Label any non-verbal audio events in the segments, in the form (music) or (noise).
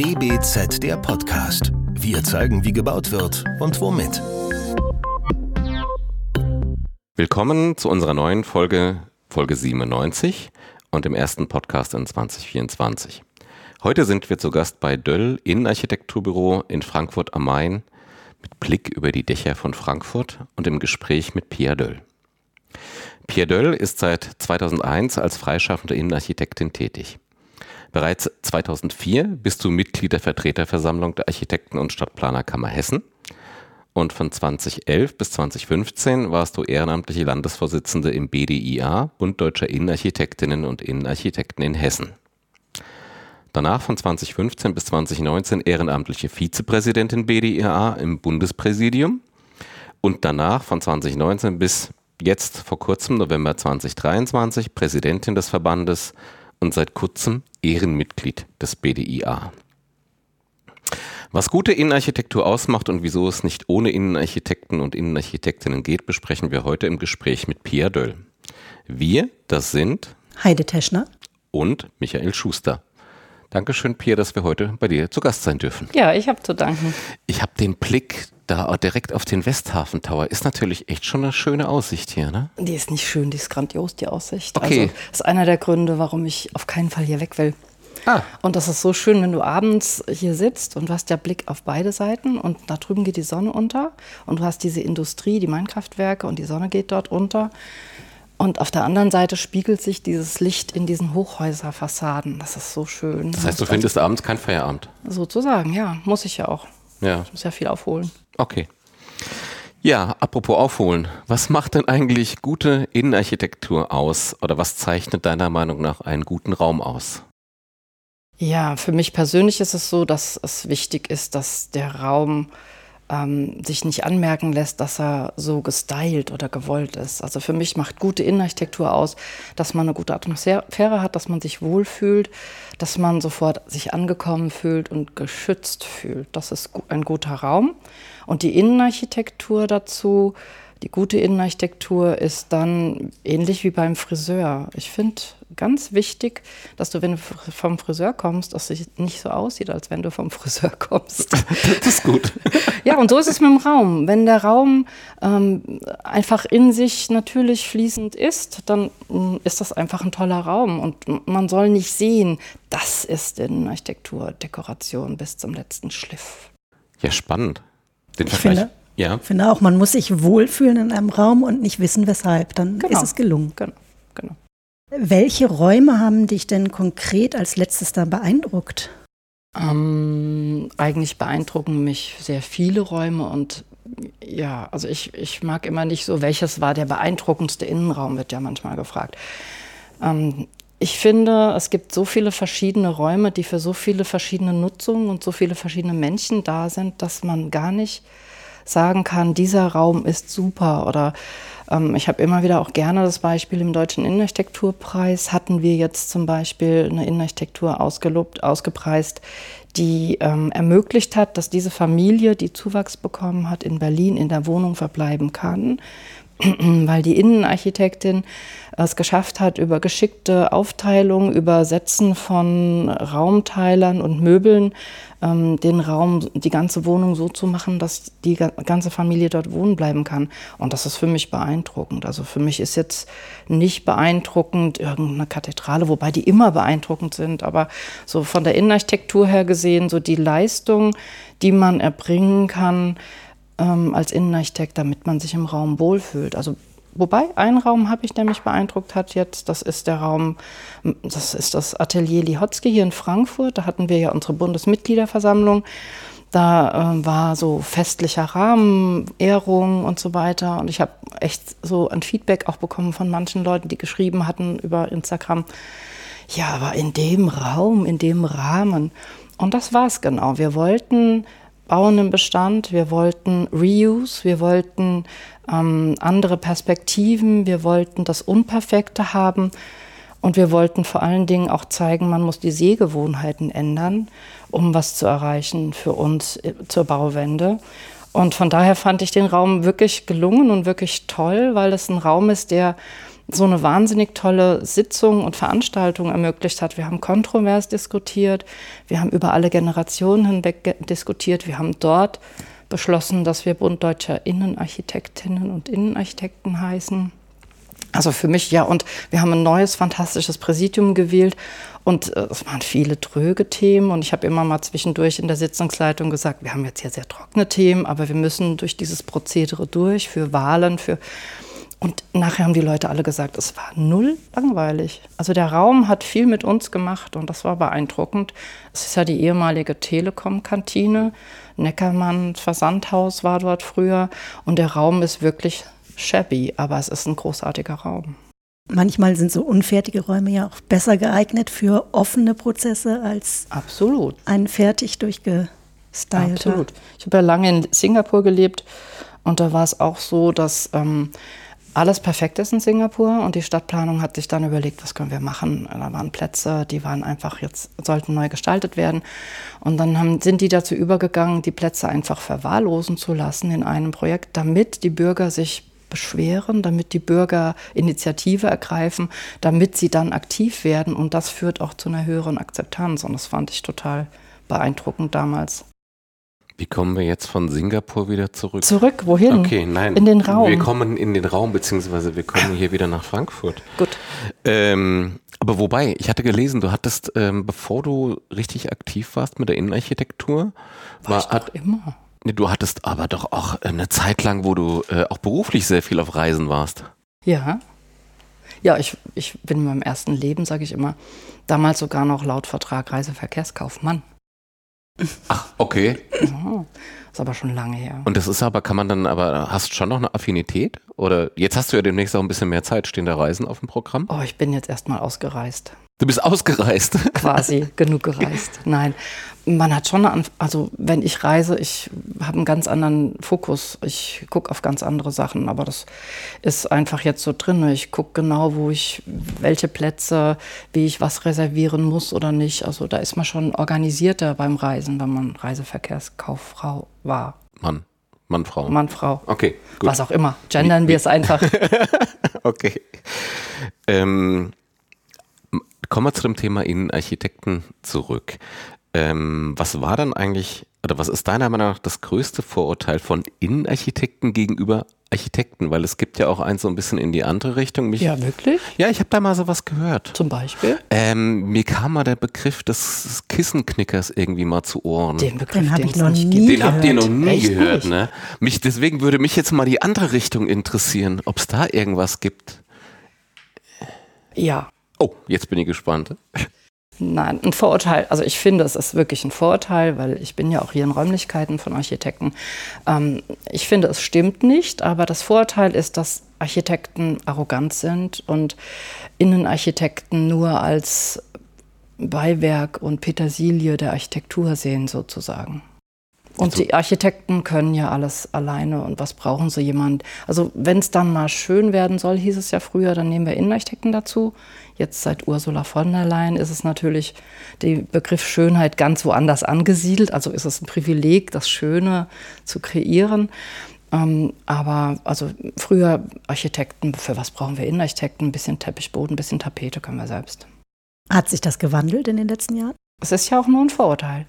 DBZ der Podcast. Wir zeigen, wie gebaut wird und womit. Willkommen zu unserer neuen Folge, Folge 97 und dem ersten Podcast in 2024. Heute sind wir zu Gast bei Döll Innenarchitekturbüro in Frankfurt am Main mit Blick über die Dächer von Frankfurt und im Gespräch mit Pia Döll. Pia Döll ist seit 2001 als freischaffende Innenarchitektin tätig. Bereits 2004 bist du Mitglied der Vertreterversammlung der Architekten- und Stadtplanerkammer Hessen. Und von 2011 bis 2015 warst du ehrenamtliche Landesvorsitzende im BDIA, Bund Deutscher Innenarchitektinnen und Innenarchitekten in Hessen. Danach von 2015 bis 2019 ehrenamtliche Vizepräsidentin BDIA im Bundespräsidium. Und danach von 2019 bis jetzt vor kurzem, November 2023, Präsidentin des Verbandes und seit kurzem Ehrenmitglied des BDIA. Was gute Innenarchitektur ausmacht und wieso es nicht ohne Innenarchitekten und Innenarchitektinnen geht, besprechen wir heute im Gespräch mit Pia Döll. Wir, das sind Heide Teschner und Michael Schuster. Dankeschön, Pia, dass wir heute bei dir zu Gast sein dürfen. Ja, ich habe zu danken. Ich habe den Blick da direkt auf den Westhafen Tower. Ist natürlich echt schon eine schöne Aussicht hier, ne? Die ist nicht schön, die ist grandios, die Aussicht. Okay. Also, das ist einer der Gründe, warum ich auf keinen Fall hier weg will. Ah. Und das ist so schön, wenn du abends hier sitzt und du hast ja Blick auf beide Seiten und da drüben geht die Sonne unter und du hast diese Industrie, die Minenkraftwerke und die Sonne geht dort unter. Und auf der anderen Seite spiegelt sich dieses Licht in diesen Hochhäuserfassaden. Das ist so schön. Das heißt, du findest abends kein Feierabend. Sozusagen, ja. Muss ich ja auch. Ja. Ich muss ja viel aufholen. Okay. Ja, apropos aufholen. Was macht denn eigentlich gute Innenarchitektur aus? Oder was zeichnet deiner Meinung nach einen guten Raum aus? Ja, für mich persönlich ist es so, dass es wichtig ist, dass der Raum ähm, sich nicht anmerken lässt, dass er so gestylt oder gewollt ist. Also für mich macht gute Innenarchitektur aus, dass man eine gute Atmosphäre hat, dass man sich wohlfühlt, dass man sofort sich angekommen fühlt und geschützt fühlt. Das ist ein guter Raum. Und die Innenarchitektur dazu, die gute Innenarchitektur ist dann ähnlich wie beim Friseur. Ich finde ganz wichtig, dass du, wenn du vom Friseur kommst, dass es nicht so aussieht, als wenn du vom Friseur kommst. (laughs) Das ist gut. (laughs) Ja, und so ist es mit dem Raum. Wenn der Raum ähm, einfach in sich natürlich fließend ist, dann mm, ist das einfach ein toller Raum. Und man soll nicht sehen, das ist Innenarchitektur, Dekoration bis zum letzten Schliff. Ja, spannend. Den ich finde, ja. Ich finde auch, man muss sich wohlfühlen in einem Raum und nicht wissen, weshalb. Dann Genau. ist es gelungen. Genau, genau. Welche Räume haben dich denn konkret als letztes da beeindruckt? Ähm, eigentlich beeindrucken mich sehr viele Räume und ja, also ich, ich mag immer nicht so, welches war der beeindruckendste Innenraum, wird ja manchmal gefragt. Ähm, ich finde, es gibt so viele verschiedene Räume, die für so viele verschiedene Nutzungen und so viele verschiedene Menschen da sind, dass man gar nicht sagen kann, dieser Raum ist super oder ähm, ich habe immer wieder auch gerne das Beispiel im Deutschen Innenarchitekturpreis. Hatten wir jetzt zum Beispiel eine Innenarchitektur ausgelobt, ausgepreist, die ähm, ermöglicht hat, dass diese Familie, die Zuwachs bekommen hat, in Berlin in der Wohnung verbleiben kann, (clears throat) weil die Innenarchitektin es geschafft hat, über geschickte Aufteilung, über Setzen von Raumteilern und Möbeln ähm, den Raum, die ganze Wohnung so zu machen, dass die ganze Familie dort wohnen bleiben kann. Und das ist für mich beeindruckend. Also für mich ist jetzt nicht beeindruckend irgendeine Kathedrale, wobei die immer beeindruckend sind, aber so von der Innenarchitektur her gesehen, so die Leistung, die man erbringen kann, ähm, als Innenarchitekt, damit man sich im Raum wohlfühlt. Also Wobei, einen Raum habe ich, der mich beeindruckt hat jetzt. Das ist der Raum, das ist das Atelier Lihotzky hier in Frankfurt. Da hatten wir ja unsere Bundesmitgliederversammlung. Da äh, war so festlicher Rahmen, Ehrung und so weiter. Und ich habe echt so ein Feedback auch bekommen von manchen Leuten, die geschrieben hatten über Instagram. Ja, aber in dem Raum, in dem Rahmen. Und das war es genau. Wir wollten bauen im Bestand, wir wollten Reuse, wir wollten ähm, andere Perspektiven, wir wollten das Unperfekte haben und wir wollten vor allen Dingen auch zeigen, man muss die Sehgewohnheiten ändern, um was zu erreichen für uns äh, zur Bauwende. Und von daher fand ich den Raum wirklich gelungen und wirklich toll, weil es ein Raum ist, der so eine wahnsinnig tolle Sitzung und Veranstaltung ermöglicht hat. Wir haben kontrovers diskutiert, wir haben über alle Generationen hinweg diskutiert, wir haben dort beschlossen, dass wir Bund Deutscher Innenarchitektinnen und Innenarchitekten heißen. Also für mich ja, und wir haben ein neues, fantastisches Präsidium gewählt und äh, es waren viele tröge Themen und ich habe immer mal zwischendurch in der Sitzungsleitung gesagt, wir haben jetzt hier sehr trockene Themen, aber wir müssen durch dieses Prozedere durch für Wahlen, für und nachher haben die Leute alle gesagt, es war null langweilig. Also der Raum hat viel mit uns gemacht und das war beeindruckend. Es ist ja die ehemalige Telekom-Kantine. Neckermann Versandhaus war dort früher und der Raum ist wirklich shabby, aber es ist ein großartiger Raum. Manchmal sind so unfertige Räume ja auch besser geeignet für offene Prozesse als Absolut. ein fertig durchgestylter. Absolut. Ich habe ja lange in Singapur gelebt und da war es auch so, dass ähm, alles perfekt ist in Singapur und die Stadtplanung hat sich dann überlegt, was können wir machen. Da waren Plätze, die waren einfach jetzt, sollten neu gestaltet werden. Und dann haben, sind die dazu übergegangen, die Plätze einfach verwahrlosen zu lassen in einem Projekt, damit die Bürger sich beschweren, damit die Bürger Initiative ergreifen, damit sie dann aktiv werden. Und das führt auch zu einer höheren Akzeptanz. Und das fand ich total beeindruckend damals. Wie kommen wir jetzt von Singapur wieder zurück? Zurück, wohin? Okay, nein. In den Raum. Wir kommen in den Raum, beziehungsweise wir kommen hier wieder nach Frankfurt. Gut. Ähm, aber wobei, ich hatte gelesen, du hattest, ähm, bevor du richtig aktiv warst mit der Innenarchitektur, war, war ich hat, immer. Nee, du hattest aber doch auch eine Zeit lang, wo du äh, auch beruflich sehr viel auf Reisen warst. Ja. Ja, ich, ich bin in meinem ersten Leben, sage ich immer, damals sogar noch laut Vertrag Reiseverkehrskaufmann. Ach, okay. Ja, ist aber schon lange her. Und das ist aber, kann man dann aber, hast du schon noch eine Affinität? Oder jetzt hast du ja demnächst auch ein bisschen mehr Zeit. Stehen da Reisen auf dem Programm? Oh, ich bin jetzt erstmal ausgereist. Du bist ausgereist. (laughs) Quasi, genug gereist. Nein, man hat schon, eine, also wenn ich reise, ich habe einen ganz anderen Fokus. Ich gucke auf ganz andere Sachen, aber das ist einfach jetzt so drin. Ich gucke genau, wo ich, welche Plätze, wie ich was reservieren muss oder nicht. Also da ist man schon organisierter beim Reisen, wenn man Reiseverkehrskauffrau war. Mann. Mann, Frau. Mann, Frau. Okay, gut. Was auch immer. Gendern wir es einfach. (laughs) okay. Ähm, Kommen wir zu dem Thema Innenarchitekten zurück. Ähm, was war dann eigentlich, oder was ist deiner Meinung nach das größte Vorurteil von Innenarchitekten gegenüber Architekten? Weil es gibt ja auch eins so ein bisschen in die andere Richtung. Mich, ja, wirklich? Ja, ich habe da mal sowas gehört. Zum Beispiel? Ähm, mir kam mal der Begriff des Kissenknickers irgendwie mal zu Ohren. Den Begriff den habe ich noch nie Den habt ihr noch nie Echt gehört, nicht? ne? Mich, deswegen würde mich jetzt mal die andere Richtung interessieren, ob es da irgendwas gibt. Ja. Oh, jetzt bin ich gespannt. Nein, ein Vorurteil. Also ich finde, es ist wirklich ein Vorurteil, weil ich bin ja auch hier in Räumlichkeiten von Architekten. Ähm, ich finde, es stimmt nicht, aber das Vorurteil ist, dass Architekten arrogant sind und Innenarchitekten nur als Beiwerk und Petersilie der Architektur sehen sozusagen. Und also die Architekten können ja alles alleine und was brauchen sie jemand? Also wenn es dann mal schön werden soll, hieß es ja früher, dann nehmen wir Innenarchitekten dazu. Jetzt seit Ursula von der Leyen ist es natürlich der Begriff Schönheit ganz woanders angesiedelt. Also ist es ein Privileg, das Schöne zu kreieren. Ähm, aber also früher Architekten, für was brauchen wir Innenarchitekten? Ein bisschen Teppichboden, ein bisschen Tapete können wir selbst. Hat sich das gewandelt in den letzten Jahren? Es ist ja auch nur ein Vorurteil.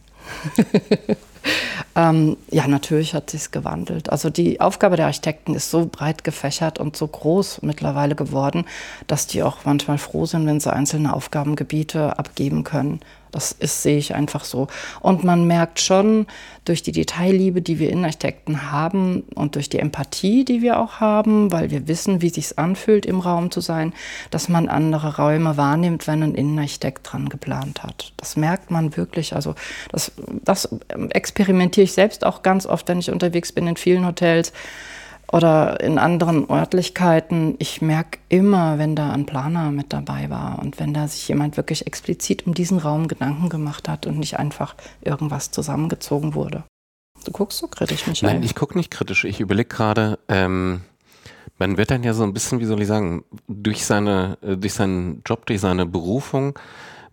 (laughs) ähm, ja, natürlich hat sich gewandelt. Also die Aufgabe der Architekten ist so breit gefächert und so groß mittlerweile geworden, dass die auch manchmal froh sind, wenn sie einzelne Aufgabengebiete abgeben können das ist, sehe ich einfach so. Und man merkt schon durch die Detailliebe, die wir Innenarchitekten haben und durch die Empathie, die wir auch haben, weil wir wissen, wie es sich anfühlt, im Raum zu sein, dass man andere Räume wahrnimmt, wenn ein Innenarchitekt dran geplant hat. Das merkt man wirklich. Also das, das experimentiere ich selbst auch ganz oft, wenn ich unterwegs bin in vielen Hotels oder in anderen Örtlichkeiten, ich merke immer, wenn da ein Planer mit dabei war und wenn da sich jemand wirklich explizit um diesen Raum Gedanken gemacht hat und nicht einfach irgendwas zusammengezogen wurde. Du guckst so kritisch, Michael. Nein, ich gucke nicht kritisch. Ich überlege gerade, ähm, man wird dann ja so ein bisschen, wie soll ich sagen, durch, seine, äh, durch seinen Job, durch seine Berufung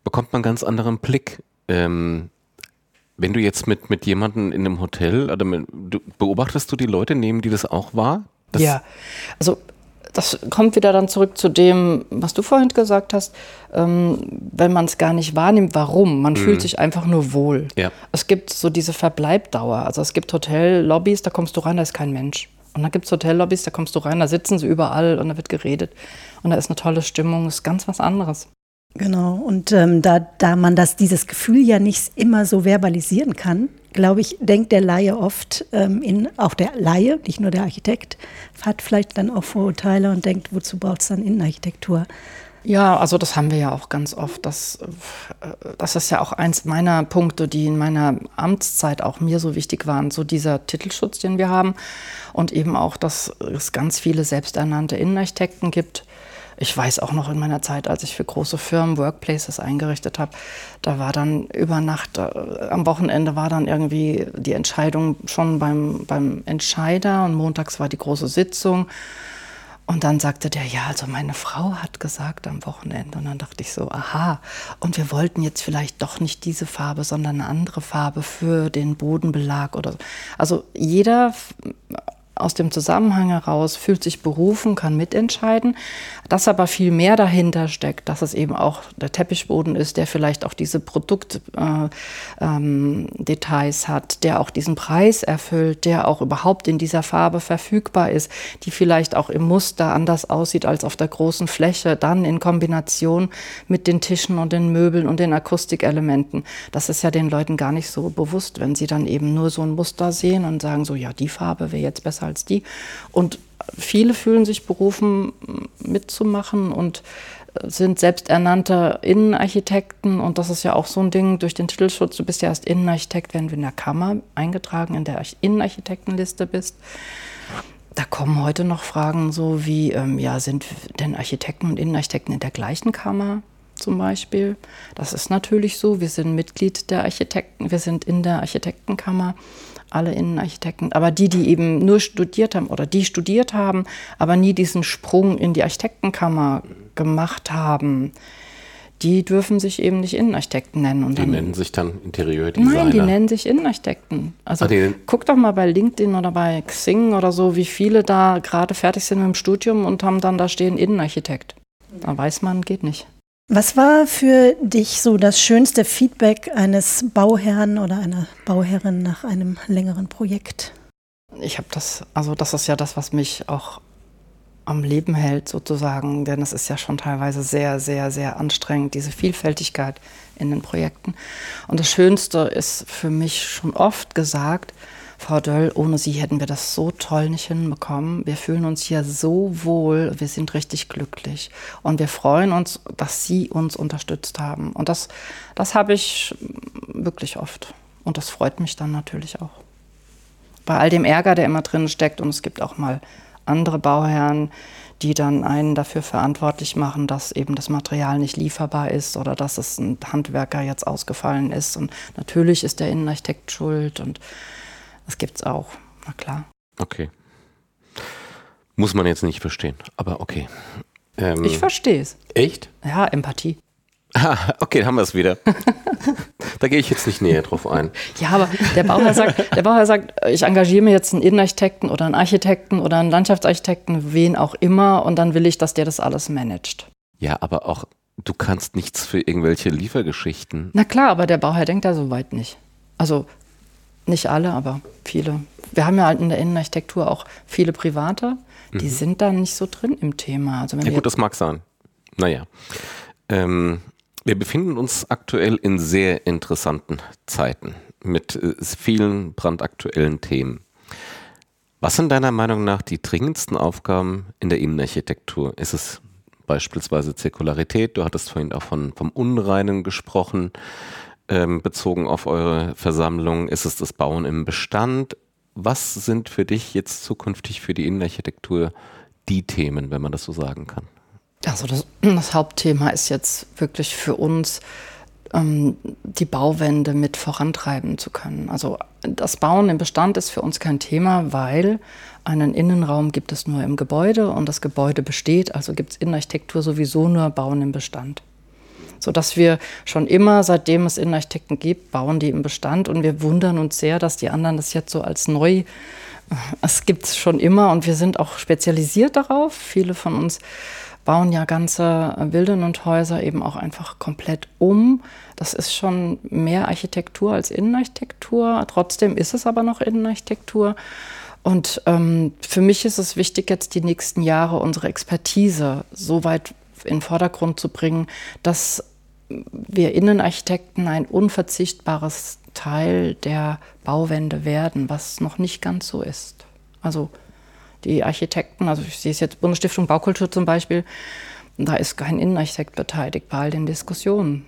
bekommt man ganz anderen Blick. Ähm, wenn du jetzt mit, mit jemandem in einem Hotel, oder mit, du, beobachtest du die Leute, nehmen die das auch wahr? Das ja, also das kommt wieder dann zurück zu dem, was du vorhin gesagt hast, ähm, wenn man es gar nicht wahrnimmt, warum. Man mhm. fühlt sich einfach nur wohl. Ja. Es gibt so diese Verbleibdauer. Also es gibt Hotellobbys, da kommst du rein, da ist kein Mensch. Und dann gibt es Hotellobbys, da kommst du rein, da sitzen sie überall und da wird geredet. Und da ist eine tolle Stimmung, ist ganz was anderes. Genau, und ähm, da, da man das, dieses Gefühl ja nicht immer so verbalisieren kann, glaube ich, denkt der Laie oft, ähm, in, auch der Laie, nicht nur der Architekt, hat vielleicht dann auch Vorurteile und denkt, wozu braucht es dann Innenarchitektur? Ja, also das haben wir ja auch ganz oft. Das, äh, das ist ja auch eins meiner Punkte, die in meiner Amtszeit auch mir so wichtig waren. So dieser Titelschutz, den wir haben und eben auch, dass es ganz viele selbsternannte Innenarchitekten gibt ich weiß auch noch in meiner Zeit, als ich für große Firmen Workplaces eingerichtet habe, da war dann über Nacht, äh, am Wochenende war dann irgendwie die Entscheidung schon beim, beim Entscheider und montags war die große Sitzung. Und dann sagte der, ja, also meine Frau hat gesagt am Wochenende. Und dann dachte ich so, aha. Und wir wollten jetzt vielleicht doch nicht diese Farbe, sondern eine andere Farbe für den Bodenbelag oder so. Also jeder aus dem Zusammenhang heraus, fühlt sich berufen, kann mitentscheiden. Dass aber viel mehr dahinter steckt, dass es eben auch der Teppichboden ist, der vielleicht auch diese Produktdetails äh, ähm, hat, der auch diesen Preis erfüllt, der auch überhaupt in dieser Farbe verfügbar ist, die vielleicht auch im Muster anders aussieht als auf der großen Fläche, dann in Kombination mit den Tischen und den Möbeln und den Akustikelementen. Das ist ja den Leuten gar nicht so bewusst, wenn sie dann eben nur so ein Muster sehen und sagen so, ja, die Farbe wäre jetzt besser als die. Und viele fühlen sich berufen, mitzumachen und äh, sind selbsternannte Innenarchitekten. Und das ist ja auch so ein Ding durch den Titelschutz. Du bist ja erst Innenarchitekt, wenn du in der Kammer eingetragen in der Innenarchitektenliste bist. Da kommen heute noch Fragen so wie, ähm, ja, sind denn Architekten und Innenarchitekten in der gleichen Kammer? zum Beispiel. Das ist natürlich so. Wir sind Mitglied der Architekten, wir sind in der Architektenkammer alle Innenarchitekten, aber die, die eben nur studiert haben oder die studiert haben, aber nie diesen Sprung in die Architektenkammer gemacht haben, die dürfen sich eben nicht Innenarchitekten nennen. Und die dann, nennen sich dann Interieurdesigner? Nein, die nennen sich Innenarchitekten. Also ah, guck doch mal bei LinkedIn oder bei Xing oder so, wie viele da gerade fertig sind mit dem Studium und haben dann da stehen Innenarchitekt. Da weiß man, geht nicht. Was war für dich so das schönste Feedback eines Bauherrn oder einer Bauherrin nach einem längeren Projekt? Ich habe das, also das ist ja das, was mich auch am Leben hält sozusagen, denn es ist ja schon teilweise sehr, sehr, sehr anstrengend, diese Vielfältigkeit in den Projekten. Und das Schönste ist für mich schon oft gesagt, Frau Döll, ohne Sie hätten wir das so toll nicht hinbekommen. Wir fühlen uns hier so wohl, wir sind richtig glücklich. Und wir freuen uns, dass Sie uns unterstützt haben. Und das, das habe ich wirklich oft. Und das freut mich dann natürlich auch. Bei all dem Ärger, der immer drin steckt, und es gibt auch mal andere Bauherren, die dann einen dafür verantwortlich machen, dass eben das Material nicht lieferbar ist oder dass es ein Handwerker jetzt ausgefallen ist. Und natürlich ist der Innenarchitekt schuld und das gibt es auch, na klar. Okay. Muss man jetzt nicht verstehen, aber okay. Ähm, ich verstehe es. Echt? Ja, Empathie. Ah, okay, haben wir es wieder. da gehe ich jetzt nicht näher drauf ein. Ja, aber der Bauherr sagt, der Bauherr sagt, ich engagiere mir jetzt einen Innenarchitekten oder einen Architekten oder einen Landschaftsarchitekten, wen auch immer, und dann will ich, dass der das alles managt. Ja, aber auch, du kannst nichts für irgendwelche Liefergeschichten. Na klar, aber der Bauherr denkt da so weit nicht. Also nicht alle, aber viele. Wir haben ja halt in der Innenarchitektur auch viele Private, die mhm. sind da nicht so drin im Thema. Also ja gut, das mag sein. Naja. Ähm, wir befinden uns aktuell in sehr interessanten Zeiten mit äh, vielen brandaktuellen Themen. Was sind deiner Meinung nach die dringendsten Aufgaben in der Innenarchitektur? Ist es beispielsweise Zirkularität? Du hattest vorhin auch von, vom Unreinen gesprochen ähm, bezogen auf eure Versammlung? Ist es das Bauen im Bestand? Was sind für dich jetzt zukünftig für die Innenarchitektur die Themen, wenn man das so sagen kann? Also das, (clears throat) das Hauptthema ist jetzt wirklich für uns, ähm, die Bauwende mit vorantreiben zu können. Also das Bauen im Bestand ist für uns kein Thema, weil einen Innenraum gibt es nur im Gebäude und das Gebäude besteht, also gibt es Innenarchitektur sowieso nur Bauen im Bestand sodass wir schon immer, seitdem es Innenarchitekten gibt, bauen die im Bestand und wir wundern uns sehr, dass die anderen das jetzt so als neu es gibt es schon immer und wir sind auch spezialisiert darauf. Viele von uns bauen ja ganze Villen und Häuser eben auch einfach komplett um. Das ist schon mehr Architektur als Innenarchitektur. Trotzdem ist es aber noch Innenarchitektur. Und ähm, für mich ist es wichtig, jetzt die nächsten Jahre unsere Expertise so weit in den Vordergrund zu bringen, dass wir Innenarchitekten ein unverzichtbares Teil der Bauwende werden, was noch nicht ganz so ist. Also die Architekten, also ich sehe es jetzt Bundesstiftung Baukultur zum Beispiel, da ist kein Innenarchitekt beteiligt bei all den Diskussionen.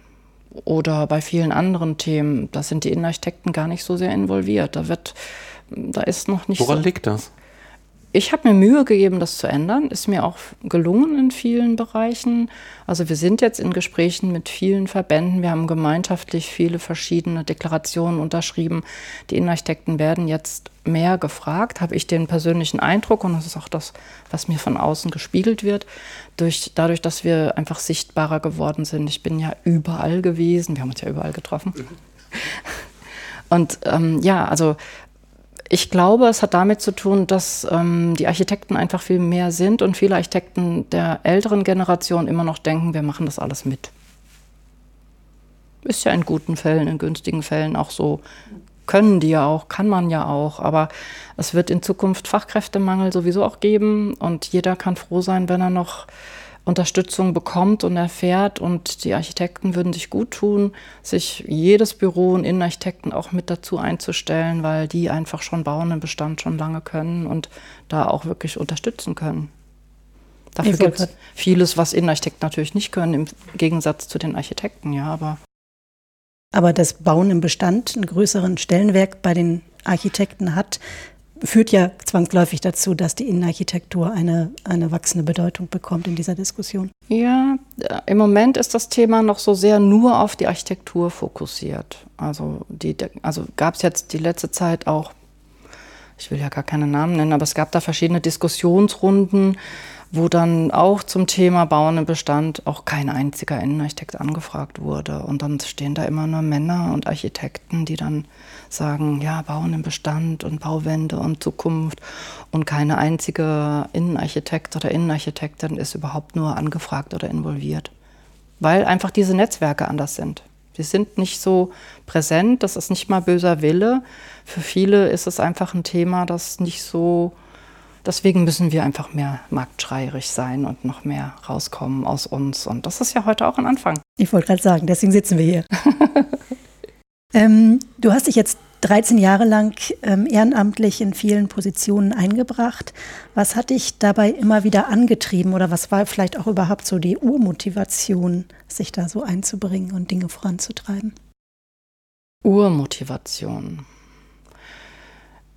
Oder bei vielen anderen Themen, da sind die Innenarchitekten gar nicht so sehr involviert. Da wird, da ist noch nicht Woran so. liegt das? Ich habe mir Mühe gegeben, das zu ändern. Ist mir auch gelungen in vielen Bereichen. Also wir sind jetzt in Gesprächen mit vielen Verbänden. Wir haben gemeinschaftlich viele verschiedene Deklarationen unterschrieben. Die Innenarchitekten werden jetzt mehr gefragt, habe ich den persönlichen Eindruck, und das ist auch das, was mir von außen gespiegelt wird, durch, dadurch, dass wir einfach sichtbarer geworden sind. Ich bin ja überall gewesen, wir haben uns ja überall getroffen. Und ähm, ja, also ich glaube, es hat damit zu tun, dass ähm, die Architekten einfach viel mehr sind und viele Architekten der älteren Generation immer noch denken, wir machen das alles mit. Ist ja in guten Fällen, in günstigen Fällen auch so. Können die ja auch, kann man ja auch. Aber es wird in Zukunft Fachkräftemangel sowieso auch geben und jeder kann froh sein, wenn er noch Unterstützung bekommt und erfährt. Und die Architekten würden sich gut tun, sich jedes Büro und Innenarchitekten auch mit dazu einzustellen, weil die einfach schon bauen im Bestand schon lange können und da auch wirklich unterstützen können. Dafür gibt es vieles, was Innenarchitekten natürlich nicht können, im Gegensatz zu den Architekten, ja, aber. Aber das Bauen im Bestand einen größeren Stellenwert bei den Architekten hat, führt ja zwangsläufig dazu, dass die Innenarchitektur eine, eine wachsende Bedeutung bekommt in dieser Diskussion. Ja, im Moment ist das Thema noch so sehr nur auf die Architektur fokussiert. Also, also gab es jetzt die letzte Zeit auch, ich will ja gar keine Namen nennen, aber es gab da verschiedene Diskussionsrunden, wo dann auch zum Thema Bauen im Bestand auch kein einziger Innenarchitekt angefragt wurde. Und dann stehen da immer nur Männer und Architekten, die dann sagen, ja, Bauen im Bestand und Bauwende und Zukunft. Und keine einzige Innenarchitekt oder Innenarchitektin ist überhaupt nur angefragt oder involviert. Weil einfach diese Netzwerke anders sind. Sie sind nicht so präsent, das ist nicht mal böser Wille. Für viele ist es einfach ein Thema, das nicht so Deswegen müssen wir einfach mehr marktschreierig sein und noch mehr rauskommen aus uns. Und das ist ja heute auch ein Anfang. Ich wollte gerade sagen, deswegen sitzen wir hier. (laughs) ähm, du hast dich jetzt 13 Jahre lang ähm, ehrenamtlich in vielen Positionen eingebracht. Was hat dich dabei immer wieder angetrieben oder was war vielleicht auch überhaupt so die Urmotivation, sich da so einzubringen und Dinge voranzutreiben? Urmotivation.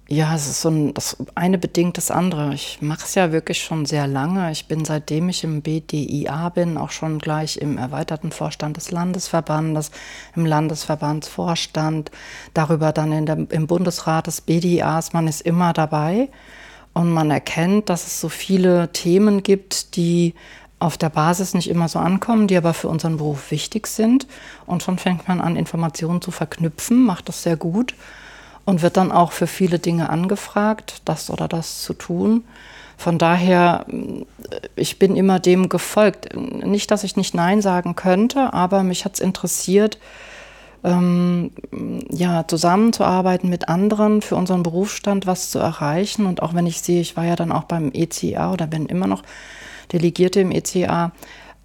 Ja, es ist so ein, das eine bedingt das andere. Ich mache es ja wirklich schon sehr lange. Ich bin seitdem ich im BDIA bin, auch schon gleich im erweiterten Vorstand des Landesverbandes, im Landesverbandsvorstand, darüber dann der, im Bundesrat des BDIAs. Man ist immer dabei und man erkennt, dass es so viele Themen gibt, die auf der Basis nicht immer so ankommen, die aber für unseren Beruf wichtig sind. Und schon fängt man an, Informationen zu verknüpfen, macht das sehr gut und wird dann auch für viele Dinge angefragt, das oder das zu tun. Von daher, ich bin immer dem gefolgt. Nicht, dass ich nicht Nein sagen könnte, aber mich hat es interessiert, ähm, ja, zusammenzuarbeiten mit anderen für unseren Berufsstand was zu erreichen. Und auch wenn ich sehe, ich war ja dann auch beim ECA oder bin immer noch Delegierte im ECA,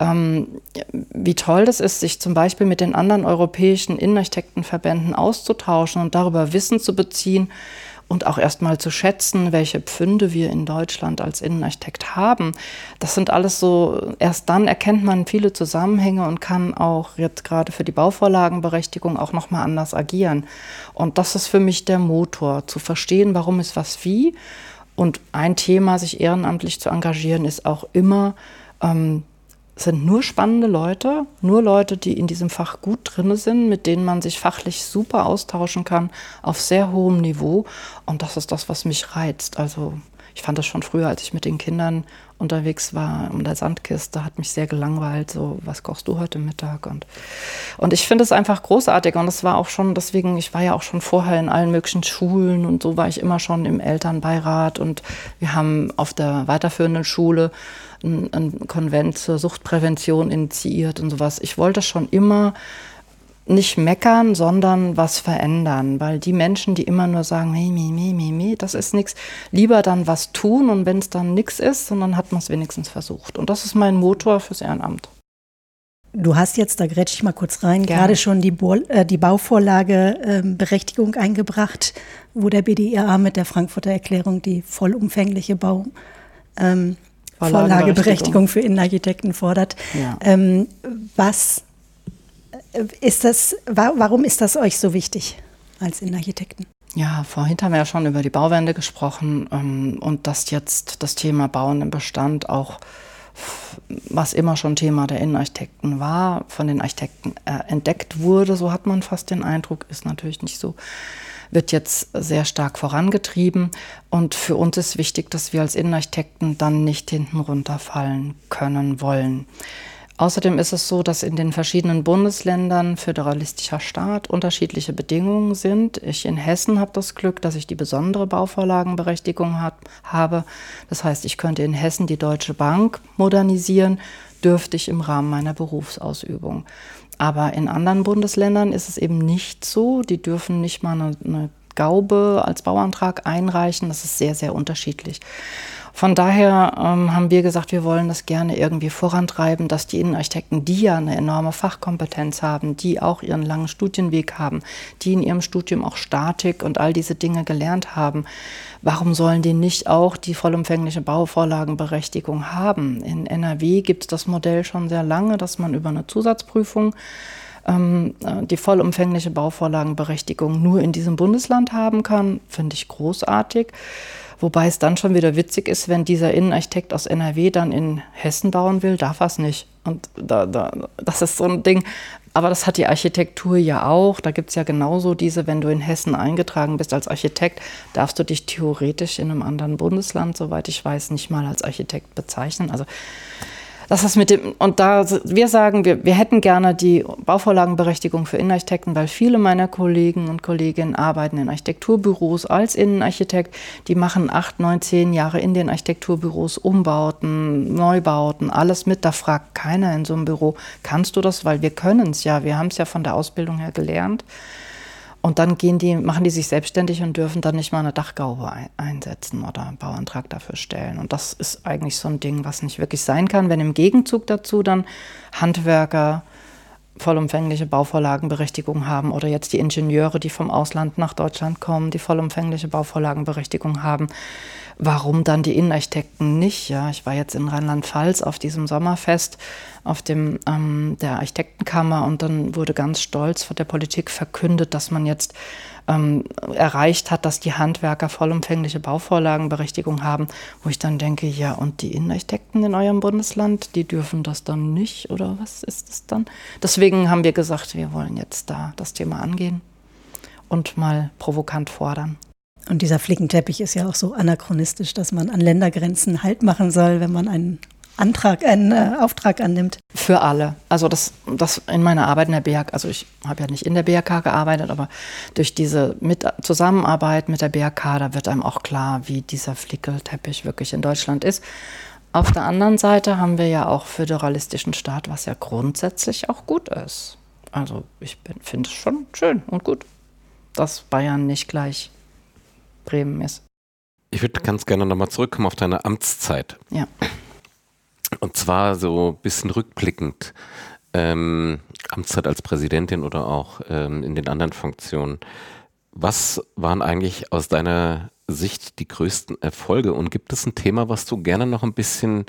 ähm, wie toll das ist, sich zum Beispiel mit den anderen europäischen Innenarchitektenverbänden auszutauschen und darüber Wissen zu beziehen und auch erstmal zu schätzen, welche Pfünde wir in Deutschland als Innenarchitekt haben. Das sind alles so, erst dann erkennt man viele Zusammenhänge und kann auch jetzt gerade für die Bauvorlagenberechtigung auch nochmal anders agieren. Und das ist für mich der Motor, zu verstehen, warum ist was wie. Und ein Thema, sich ehrenamtlich zu engagieren, ist auch immer, ähm, sind nur spannende Leute, nur Leute, die in diesem Fach gut drin sind, mit denen man sich fachlich super austauschen kann, auf sehr hohem Niveau. Und das ist das, was mich reizt. Also Ich fand das schon früher, als ich mit den Kindern unterwegs war um der Sandkiste, hat mich sehr gelangweilt, so, was kochst du heute Mittag? Und, und ich finde es einfach großartig und das war auch schon, deswegen, ich war ja auch schon vorher in allen möglichen Schulen und so war ich immer schon im Elternbeirat und wir haben auf der weiterführenden Schule ein, ein Konvent zur Suchtprävention initiiert und sowas. Ich wollte schon immer nicht meckern, sondern was verändern. Weil die Menschen, die immer nur sagen, mi, mi, mi, mi, mi, das ist nichts, lieber dann was tun und wenn es dann nichts ist, dann hat man es wenigstens versucht. Und das ist mein Motor fürs Ehrenamt. Du hast jetzt, da grätsche ich mal kurz rein, Gerne. gerade schon die, Bo äh, die Bauvorlage äh, Berechtigung eingebracht, wo der BDIA mit der Frankfurter Erklärung die vollumfängliche Bau ähm, Vorlageberechtigung für Innenarchitekten fordert. Ja. Ähm, was ist das, warum ist das euch so wichtig als Innenarchitekten? Ja, vorhin haben wir ja schon über die Bauwende gesprochen ähm, und dass jetzt das Thema Bauen im Bestand auch, was immer schon Thema der Innenarchitekten war, von den Architekten äh, entdeckt wurde, so hat man fast den Eindruck, ist natürlich nicht so, wird jetzt sehr stark vorangetrieben. Und für uns ist wichtig, dass wir als Innenarchitekten dann nicht hinten runterfallen können wollen. Außerdem ist es so, dass in den verschiedenen Bundesländern föderalistischer Staat unterschiedliche Bedingungen sind. Ich in Hessen habe das Glück, dass ich die besondere Bauvorlagenberechtigung hab, habe. Das heißt, ich könnte in Hessen die Deutsche Bank modernisieren, dürfte ich im Rahmen meiner Berufsausübung. Aber in anderen Bundesländern ist es eben nicht so. Die dürfen nicht mal eine, eine Gaube als Bauantrag einreichen. Das ist sehr, sehr unterschiedlich. Von daher ähm, haben wir gesagt, wir wollen das gerne irgendwie vorantreiben, dass die Innenarchitekten, die ja eine enorme Fachkompetenz haben, die auch ihren langen Studienweg haben, die in ihrem Studium auch Statik und all diese Dinge gelernt haben, warum sollen die nicht auch die vollumfängliche Bauvorlagenberechtigung haben? In NRW gibt es das Modell schon sehr lange, dass man über eine Zusatzprüfung ähm, äh, die vollumfängliche Bauvorlagenberechtigung nur in diesem Bundesland haben kann, finde ich großartig. Wobei es dann schon wieder witzig ist, wenn dieser Innenarchitekt aus NRW dann in Hessen bauen will, darf er es nicht. Und da, da, das ist so ein Ding. Aber das hat die Architektur ja auch. Da gibt es ja genauso diese, wenn du in Hessen eingetragen bist als Architekt, darfst du dich theoretisch in einem anderen Bundesland, soweit ich weiß, nicht mal als Architekt bezeichnen. Also das ist mit dem, und da, wir sagen, wir, wir hätten gerne die Bauvorlagenberechtigung für Innenarchitekten, weil viele meiner Kollegen und Kolleginnen arbeiten in Architekturbüros als Innenarchitekt. Die machen acht, neun, zehn Jahre in den Architekturbüros Umbauten, Neubauten, alles mit. Da fragt keiner in so einem Büro, kannst du das? Weil wir können es ja. Wir haben es ja von der Ausbildung her gelernt. Und dann gehen die, machen die sich selbstständig und dürfen dann nicht mal eine Dachgaube einsetzen oder einen Bauantrag dafür stellen. Und das ist eigentlich so ein Ding, was nicht wirklich sein kann, wenn im Gegenzug dazu dann Handwerker vollumfängliche Bauvorlagenberechtigung haben oder jetzt die Ingenieure, die vom Ausland nach Deutschland kommen, die vollumfängliche Bauvorlagenberechtigung haben. Warum dann die Innenarchitekten nicht? Ja, ich war jetzt in Rheinland-Pfalz auf diesem Sommerfest auf dem ähm, der Architektenkammer und dann wurde ganz stolz von der Politik verkündet, dass man jetzt ähm, erreicht hat, dass die Handwerker vollumfängliche Bauvorlagenberechtigung haben, wo ich dann denke, ja, und die Innenarchitekten in eurem Bundesland, die dürfen das dann nicht oder was ist das dann? Deswegen haben wir gesagt, wir wollen jetzt da das Thema angehen und mal provokant fordern. Und dieser Flickenteppich ist ja auch so anachronistisch, dass man an Ländergrenzen Halt machen soll, wenn man einen Antrag, einen äh, Auftrag annimmt. Für alle. Also das, das in meiner Arbeit in der BHK, also ich habe ja nicht in der BHK gearbeitet, aber durch diese mit Zusammenarbeit mit der BHK, da wird einem auch klar, wie dieser Flickelteppich wirklich in Deutschland ist. Auf der anderen Seite haben wir ja auch föderalistischen Staat, was ja grundsätzlich auch gut ist. Also ich finde es schon schön und gut, dass Bayern nicht gleich Bremen ist. Ich würde ganz gerne nochmal zurückkommen auf deine Amtszeit. Ja. Und zwar so ein bisschen rückblickend. Ähm, Amtszeit als Präsidentin oder auch ähm, in den anderen Funktionen. Was waren eigentlich aus deiner Sicht die größten Erfolge? Und gibt es ein Thema, was du gerne noch ein bisschen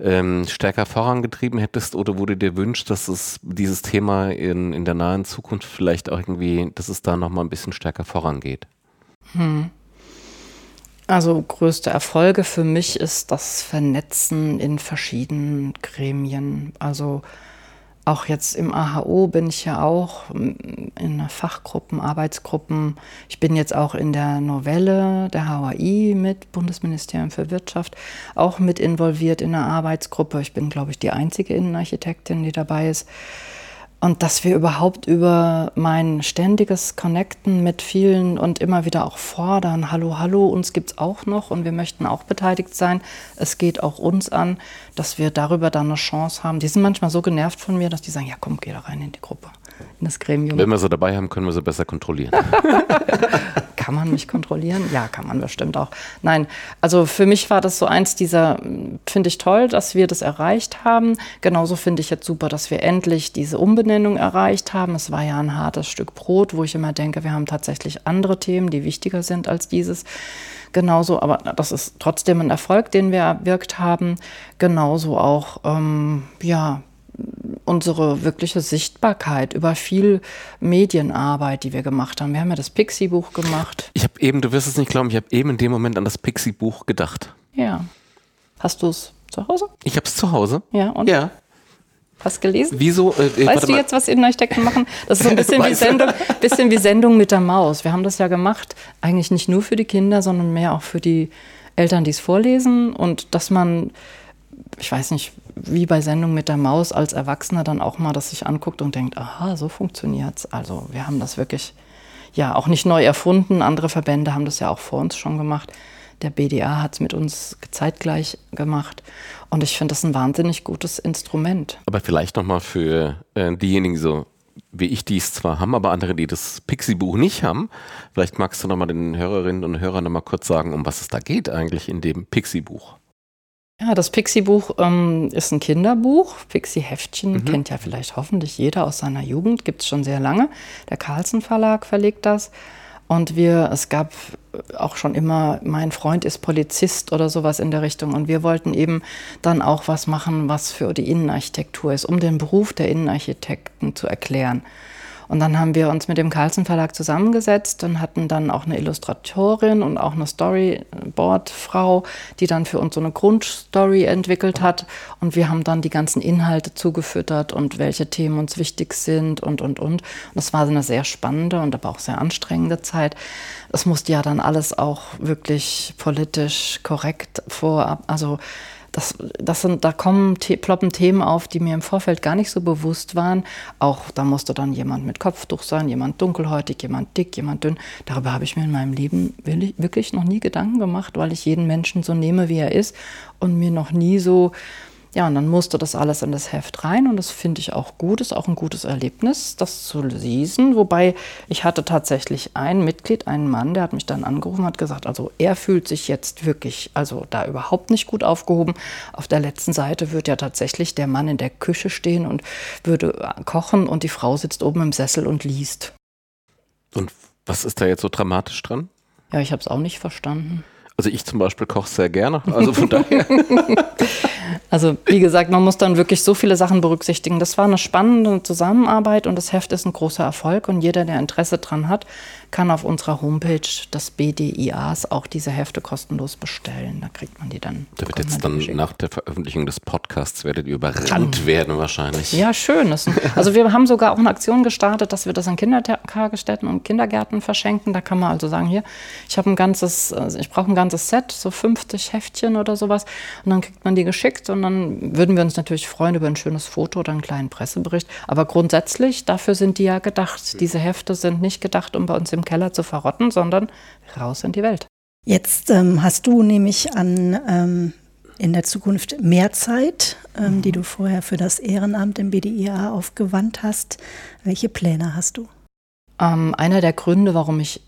ähm, stärker vorangetrieben hättest oder du dir wünschst, dass es dieses Thema in, in der nahen Zukunft vielleicht auch irgendwie, dass es da nochmal ein bisschen stärker vorangeht? Hm. Also größte Erfolge für mich ist das Vernetzen in verschiedenen Gremien. Also auch jetzt im AHO bin ich ja auch in Fachgruppen, Arbeitsgruppen. Ich bin jetzt auch in der Novelle der HAI mit Bundesministerium für Wirtschaft auch mit involviert in der Arbeitsgruppe. Ich bin, glaube ich, die einzige Innenarchitektin, die dabei ist. Und dass wir überhaupt über mein ständiges Connecten mit vielen und immer wieder auch fordern, hallo, hallo, uns gibt es auch noch und wir möchten auch beteiligt sein. Es geht auch uns an, dass wir darüber dann eine Chance haben. Die sind manchmal so genervt von mir, dass die sagen, ja komm, geh da rein in die Gruppe, in das Gremium. Wenn wir sie dabei haben, können wir sie besser kontrollieren. (laughs) kann man mich kontrollieren? Ja, kann man bestimmt auch. Nein, also für mich war das so eins dieser, finde ich toll, dass wir das erreicht haben. Genauso finde ich jetzt super, dass wir endlich diese Umbenennung erreicht haben. Es war ja ein hartes Stück Brot, wo ich immer denke, wir haben tatsächlich andere Themen, die wichtiger sind als dieses genauso, aber das ist trotzdem ein Erfolg, den wir erwirkt haben. Genauso auch, ähm, ja, unsere wirkliche Sichtbarkeit über viel Medienarbeit, die wir gemacht haben. Wir haben ja das Pixie-Buch gemacht. Ich habe eben, du wirst es nicht glauben, ich habe eben in dem Moment an das Pixie-Buch gedacht. Ja. Hast du es zu Hause? Ich habe es zu Hause. Ja, und? Ja. Hast gelesen? Wieso? Äh, weißt du jetzt, was Innenarchitekten machen? Das ist so ein bisschen (laughs) wie, Sendung, bisschen wie Sendung mit der Maus. Wir haben das ja gemacht, eigentlich nicht nur für die Kinder, sondern mehr auch für die Eltern, die es vorlesen. Und dass man, ich weiß nicht, wie bei Sendung mit der Maus als Erwachsener dann auch mal das sich anguckt und denkt, aha, so funktioniert's. Also wir haben das wirklich ja auch nicht neu erfunden. Andere Verbände haben das ja auch vor uns schon gemacht. Der BDA hat es mit uns zeitgleich gemacht. Und ich finde das ein wahnsinnig gutes Instrument. Aber vielleicht nochmal für äh, diejenigen so wie ich die es zwar haben, aber andere, die das Pixie-Buch nicht haben. Vielleicht magst du nochmal den Hörerinnen und Hörern nochmal kurz sagen, um was es da geht eigentlich in dem Pixie-Buch. Ja, das Pixie-Buch ähm, ist ein Kinderbuch. Pixie-Heftchen mhm. kennt ja vielleicht hoffentlich jeder aus seiner Jugend, gibt es schon sehr lange. Der Carlsen Verlag verlegt das. Und wir, es gab auch schon immer, mein Freund ist Polizist oder sowas in der Richtung. Und wir wollten eben dann auch was machen, was für die Innenarchitektur ist, um den Beruf der Innenarchitekten zu erklären. Und dann haben wir uns mit dem Carlsen Verlag zusammengesetzt und hatten dann auch eine Illustratorin und auch eine Storyboard-Frau, die dann für uns so eine Grundstory entwickelt hat. Und wir haben dann die ganzen Inhalte zugefüttert und welche Themen uns wichtig sind und, und, und. Und das war eine sehr spannende und aber auch sehr anstrengende Zeit. Es musste ja dann alles auch wirklich politisch korrekt vorab, also das, das sind, da kommen, ploppen Themen auf, die mir im Vorfeld gar nicht so bewusst waren. Auch da musste dann jemand mit Kopftuch sein, jemand dunkelhäutig, jemand dick, jemand dünn. Darüber habe ich mir in meinem Leben wirklich noch nie Gedanken gemacht, weil ich jeden Menschen so nehme, wie er ist und mir noch nie so ja, und dann musste das alles in das Heft rein und das finde ich auch gut, ist auch ein gutes Erlebnis, das zu lesen. Wobei ich hatte tatsächlich ein Mitglied, einen Mann, der hat mich dann angerufen, hat gesagt, also er fühlt sich jetzt wirklich, also da überhaupt nicht gut aufgehoben. Auf der letzten Seite wird ja tatsächlich der Mann in der Küche stehen und würde kochen und die Frau sitzt oben im Sessel und liest. Und was ist da jetzt so dramatisch dran? Ja, ich habe es auch nicht verstanden. Also ich zum Beispiel koche sehr gerne, also von (laughs) daher. (laughs) Also wie gesagt, man muss dann wirklich so viele Sachen berücksichtigen. Das war eine spannende Zusammenarbeit und das Heft ist ein großer Erfolg und jeder, der Interesse dran hat, kann auf unserer Homepage des BDIAs auch diese Hefte kostenlos bestellen. Da kriegt man die dann. Da wird jetzt dann nach der Veröffentlichung des Podcasts werdet ihr überrannt werden wahrscheinlich. Ja, schön. (laughs) also wir haben sogar auch eine Aktion gestartet, dass wir das an Kindertagesstätten und Kindergärten verschenken. Da kann man also sagen, hier, ich habe ein ganzes, also ich brauche ein ganzes Set, so 50 Heftchen oder sowas. Und dann kriegt man die geschickt und dann würden wir uns natürlich freuen über ein schönes Foto oder einen kleinen Pressebericht. Aber grundsätzlich, dafür sind die ja gedacht. Diese Hefte sind nicht gedacht, um bei uns im im Keller zu verrotten, sondern raus in die Welt. Jetzt ähm, hast du nämlich an ähm, in der Zukunft mehr Zeit, ähm, mhm. die du vorher für das Ehrenamt im BDIA aufgewandt hast. Welche Pläne hast du? Ähm, einer der Gründe, warum ich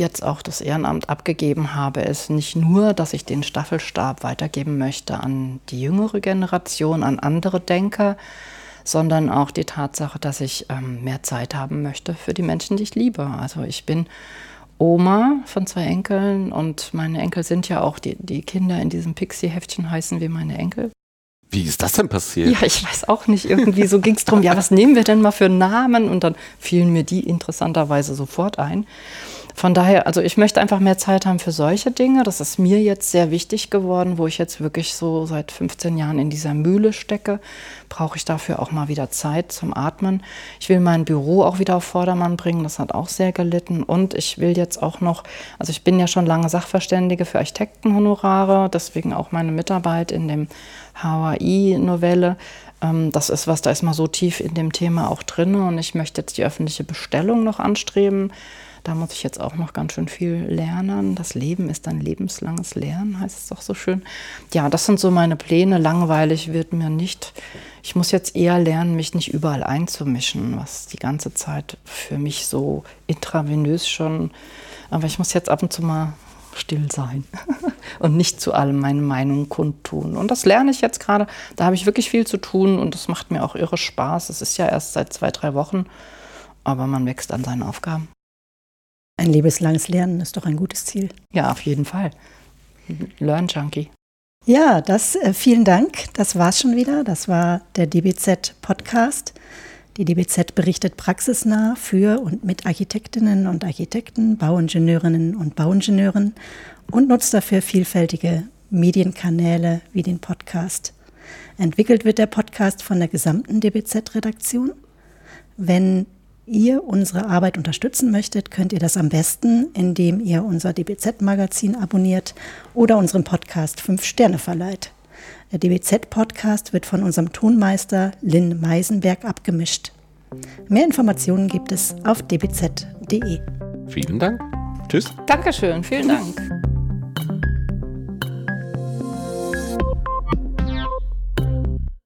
jetzt auch das Ehrenamt abgegeben habe, ist nicht nur, dass ich den Staffelstab weitergeben möchte an die jüngere Generation, an andere Denker, sondern auch die Tatsache, dass ich ähm, mehr Zeit haben möchte für die Menschen, die ich liebe. Also ich bin Oma von zwei Enkeln und meine Enkel sind ja auch, die, die Kinder in diesem Pixie-Heftchen heißen wie meine Enkel. Wie ist das denn passiert? Ja, ich weiß auch nicht. Irgendwie so ging es darum, ja, was nehmen wir denn mal für Namen? Und dann fielen mir die interessanterweise sofort ein. Von daher, also ich möchte einfach mehr Zeit haben für solche Dinge. Das ist mir jetzt sehr wichtig geworden, wo ich jetzt wirklich so seit 15 Jahren in dieser Mühle stecke. Brauche ich dafür auch mal wieder Zeit zum Atmen. Ich will mein Büro auch wieder auf Vordermann bringen. Das hat auch sehr gelitten. Und ich will jetzt auch noch, also ich bin ja schon lange Sachverständige für Architektenhonorare, deswegen auch meine Mitarbeit in dem HAI-Novelle. Ähm, das ist was, da ist man so tief in dem Thema auch drin. Und ich möchte jetzt die öffentliche Bestellung noch anstreben. Da muss ich jetzt auch noch ganz schön viel lernen. Das Leben ist ein lebenslanges Lernen, heißt es doch so schön. Ja, das sind so meine Pläne. Langweilig wird mir nicht. Ich muss jetzt eher lernen, mich nicht überall einzumischen, was die ganze Zeit für mich so intravenös schon. Aber ich muss jetzt ab und zu mal still sein (laughs) und nicht zu allem meine Meinung kundtun. Und das lerne ich jetzt gerade. Da habe ich wirklich viel zu tun und das macht mir auch irre Spaß. Es ist ja erst seit zwei, drei Wochen, aber man wächst an seinen Aufgaben. Ein lebenslanges Lernen ist doch ein gutes Ziel. Ja, auf jeden Fall. Learn Junkie. Ja, das äh, vielen Dank. Das war's schon wieder. Das war der DBZ Podcast. Die DBZ berichtet praxisnah für und mit Architektinnen und Architekten, Bauingenieurinnen und Bauingenieuren und nutzt dafür vielfältige Medienkanäle wie den Podcast. Entwickelt wird der Podcast von der gesamten DBZ-Redaktion. Wenn ihr unsere Arbeit unterstützen möchtet, könnt ihr das am besten, indem ihr unser DBZ-Magazin abonniert oder unserem Podcast 5 Sterne verleiht. Der DBZ-Podcast wird von unserem Tonmeister Lynn Meisenberg abgemischt. Mehr Informationen gibt es auf dbz.de. Vielen Dank. Tschüss. Dankeschön, vielen Dank.